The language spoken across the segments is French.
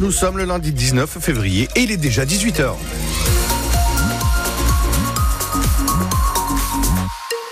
Nous sommes le lundi 19 février et il est déjà 18h.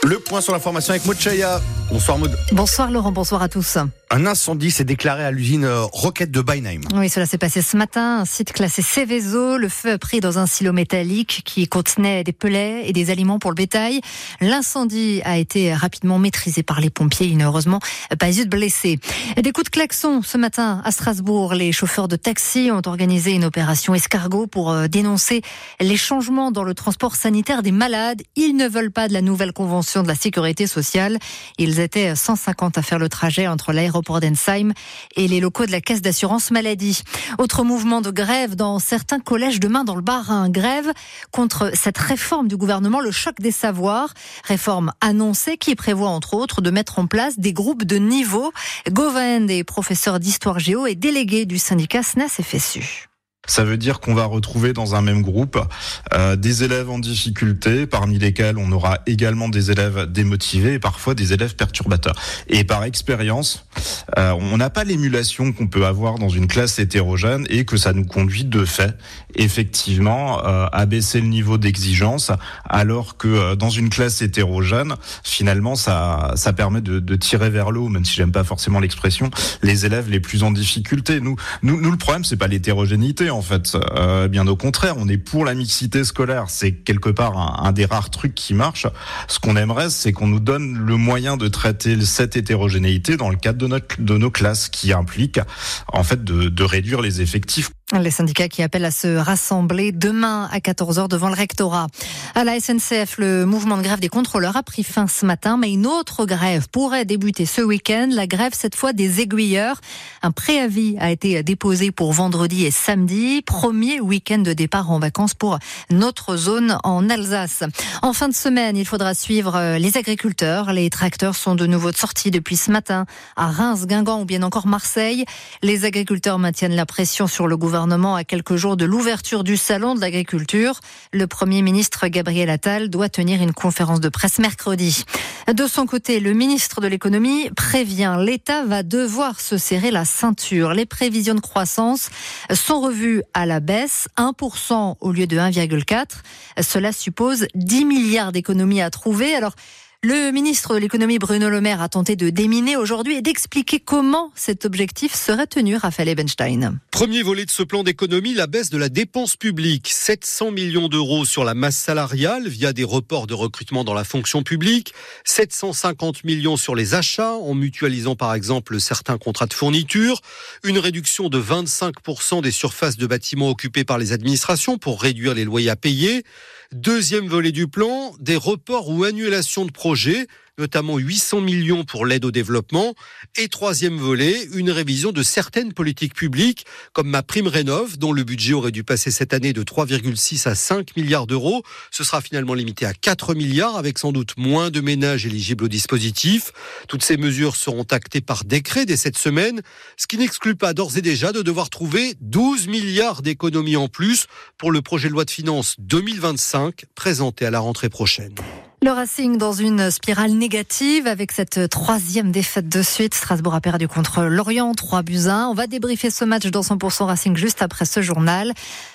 Le point sur l'information avec Maud Chaya. Bonsoir Maud. Bonsoir Laurent, bonsoir à tous. Un incendie s'est déclaré à l'usine euh, Roquette de Beinheim. Oui, cela s'est passé ce matin. Un site classé Céveso. Le feu a pris dans un silo métallique qui contenait des pellets et des aliments pour le bétail. L'incendie a été rapidement maîtrisé par les pompiers. Il heureusement pas eu de blessés. Des coups de klaxon ce matin à Strasbourg. Les chauffeurs de taxi ont organisé une opération escargot pour euh, dénoncer les changements dans le transport sanitaire des malades. Ils ne veulent pas de la nouvelle convention de la sécurité sociale. Ils étaient 150 à faire le trajet entre l'aéroport pour d'Ensheim et les locaux de la caisse d'assurance maladie. Autre mouvement de grève dans certains collèges demain dans le Bas-Rhin. Grève contre cette réforme du gouvernement, le choc des savoirs. Réforme annoncée qui prévoit entre autres de mettre en place des groupes de niveau. Govind est professeur d'histoire géo et délégué du syndicat SNES FSU. Ça veut dire qu'on va retrouver dans un même groupe euh, des élèves en difficulté, parmi lesquels on aura également des élèves démotivés et parfois des élèves perturbateurs. Et par expérience, euh, on n'a pas l'émulation qu'on peut avoir dans une classe hétérogène et que ça nous conduit de fait, effectivement, euh, à baisser le niveau d'exigence, alors que euh, dans une classe hétérogène, finalement, ça, ça permet de, de tirer vers le haut, même si j'aime pas forcément l'expression, les élèves les plus en difficulté. Nous, nous, nous le problème, c'est pas l'hétérogénéité en fait. Euh, bien au contraire, on est pour la mixité scolaire. C'est quelque part un, des rares trucs qui marche. Ce qu'on aimerait, c'est qu'on nous donne le moyen de traiter cette hétérogénéité dans le cadre de, notre, de nos classes, qui implique en fait de réduire les effectifs. Les syndicats qui appellent à se rassembler demain à 14h devant le rectorat. À la SNCF, le mouvement de grève des contrôleurs a pris fin ce matin, mais une autre grève pourrait débuter ce week-end. La grève, cette fois, des aiguilleurs. Un préavis a été déposé pour vendredi et samedi. Premier week-end de départ en vacances pour notre zone en Alsace. En fin de semaine, il faudra suivre les agriculteurs. Les tracteurs sont de nouveau de sortie depuis ce matin à Reims, Guingamp ou bien encore Marseille. Les agriculteurs maintiennent la pression sur le gouvernement gouvernement à quelques jours de l'ouverture du salon de l'agriculture. Le Premier ministre Gabriel Attal doit tenir une conférence de presse mercredi. De son côté, le ministre de l'économie prévient l'État va devoir se serrer la ceinture. Les prévisions de croissance sont revues à la baisse, 1% au lieu de 1,4. Cela suppose 10 milliards d'économies à trouver. Alors, le ministre de l'économie Bruno Le Maire a tenté de déminer aujourd'hui et d'expliquer comment cet objectif serait tenu, Raphaël Ebenstein. Premier volet de ce plan d'économie, la baisse de la dépense publique. 700 millions d'euros sur la masse salariale via des reports de recrutement dans la fonction publique. 750 millions sur les achats en mutualisant par exemple certains contrats de fourniture. Une réduction de 25% des surfaces de bâtiments occupées par les administrations pour réduire les loyers à payer. Deuxième volet du plan, des reports ou annulations de projets notamment 800 millions pour l'aide au développement. Et troisième volet, une révision de certaines politiques publiques, comme ma prime rénov, dont le budget aurait dû passer cette année de 3,6 à 5 milliards d'euros. Ce sera finalement limité à 4 milliards, avec sans doute moins de ménages éligibles au dispositif. Toutes ces mesures seront actées par décret dès cette semaine, ce qui n'exclut pas d'ores et déjà de devoir trouver 12 milliards d'économies en plus pour le projet de loi de finances 2025, présenté à la rentrée prochaine. Le Racing dans une spirale négative avec cette troisième défaite de suite. Strasbourg a perdu contre Lorient, 3 buts 1. On va débriefer ce match dans 100% Racing juste après ce journal.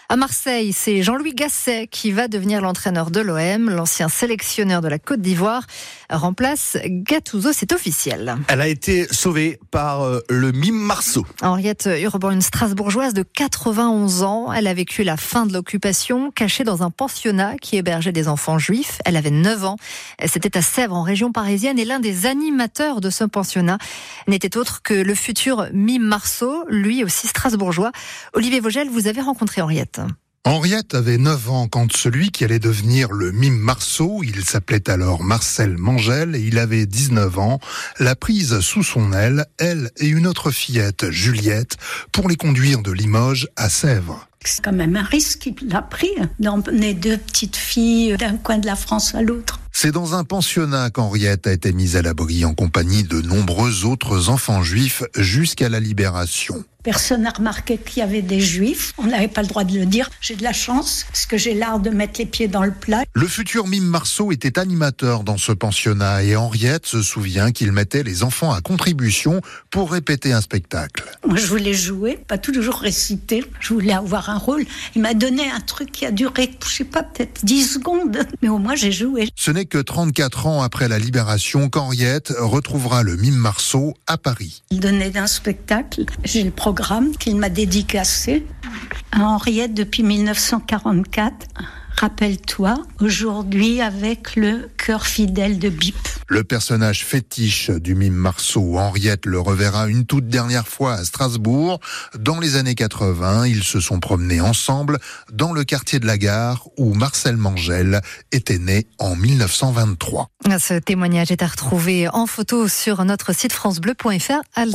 À Marseille, c'est Jean-Louis Gasset qui va devenir l'entraîneur de l'OM. L'ancien sélectionneur de la Côte d'Ivoire remplace Gattuso, c'est officiel. Elle a été sauvée par euh, le mime Marceau. Henriette Urban, une Strasbourgeoise de 91 ans. Elle a vécu la fin de l'occupation, cachée dans un pensionnat qui hébergeait des enfants juifs. Elle avait 9 ans. C'était à Sèvres, en région parisienne, et l'un des animateurs de ce pensionnat n'était autre que le futur mime Marceau, lui aussi strasbourgeois. Olivier Vogel, vous avez rencontré Henriette. Henriette avait 9 ans quand celui qui allait devenir le mime Marceau, il s'appelait alors Marcel Mangel et il avait 19 ans, l'a prise sous son aile, elle et une autre fillette, Juliette, pour les conduire de Limoges à Sèvres. C'est quand même un risque qu'il a pris d'emmener deux petites filles d'un coin de la France à l'autre. C'est dans un pensionnat qu'Henriette a été mise à l'abri en compagnie de nombreux autres enfants juifs jusqu'à la libération. Personne n'a remarqué qu'il y avait des juifs. On n'avait pas le droit de le dire. J'ai de la chance parce que j'ai l'art de mettre les pieds dans le plat. Le futur Mime Marceau était animateur dans ce pensionnat et Henriette se souvient qu'il mettait les enfants à contribution pour répéter un spectacle. Moi, je voulais jouer, pas toujours réciter. Je voulais avoir un rôle. Il m'a donné un truc qui a duré, je sais pas, peut-être 10 secondes. Mais au moins, j'ai joué. Ce n'est que 34 ans après la libération qu'Henriette retrouvera le Mime Marceau à Paris. Il donnait un spectacle. J'ai le programme qu'il m'a dédicacé à Henriette depuis 1944. Rappelle-toi, aujourd'hui avec le cœur fidèle de Bip. Le personnage fétiche du mime Marceau, Henriette le reverra une toute dernière fois à Strasbourg. Dans les années 80, ils se sont promenés ensemble dans le quartier de la gare où Marcel Mangel était né en 1923. Ce témoignage est à retrouver en photo sur notre site francebleu.fr.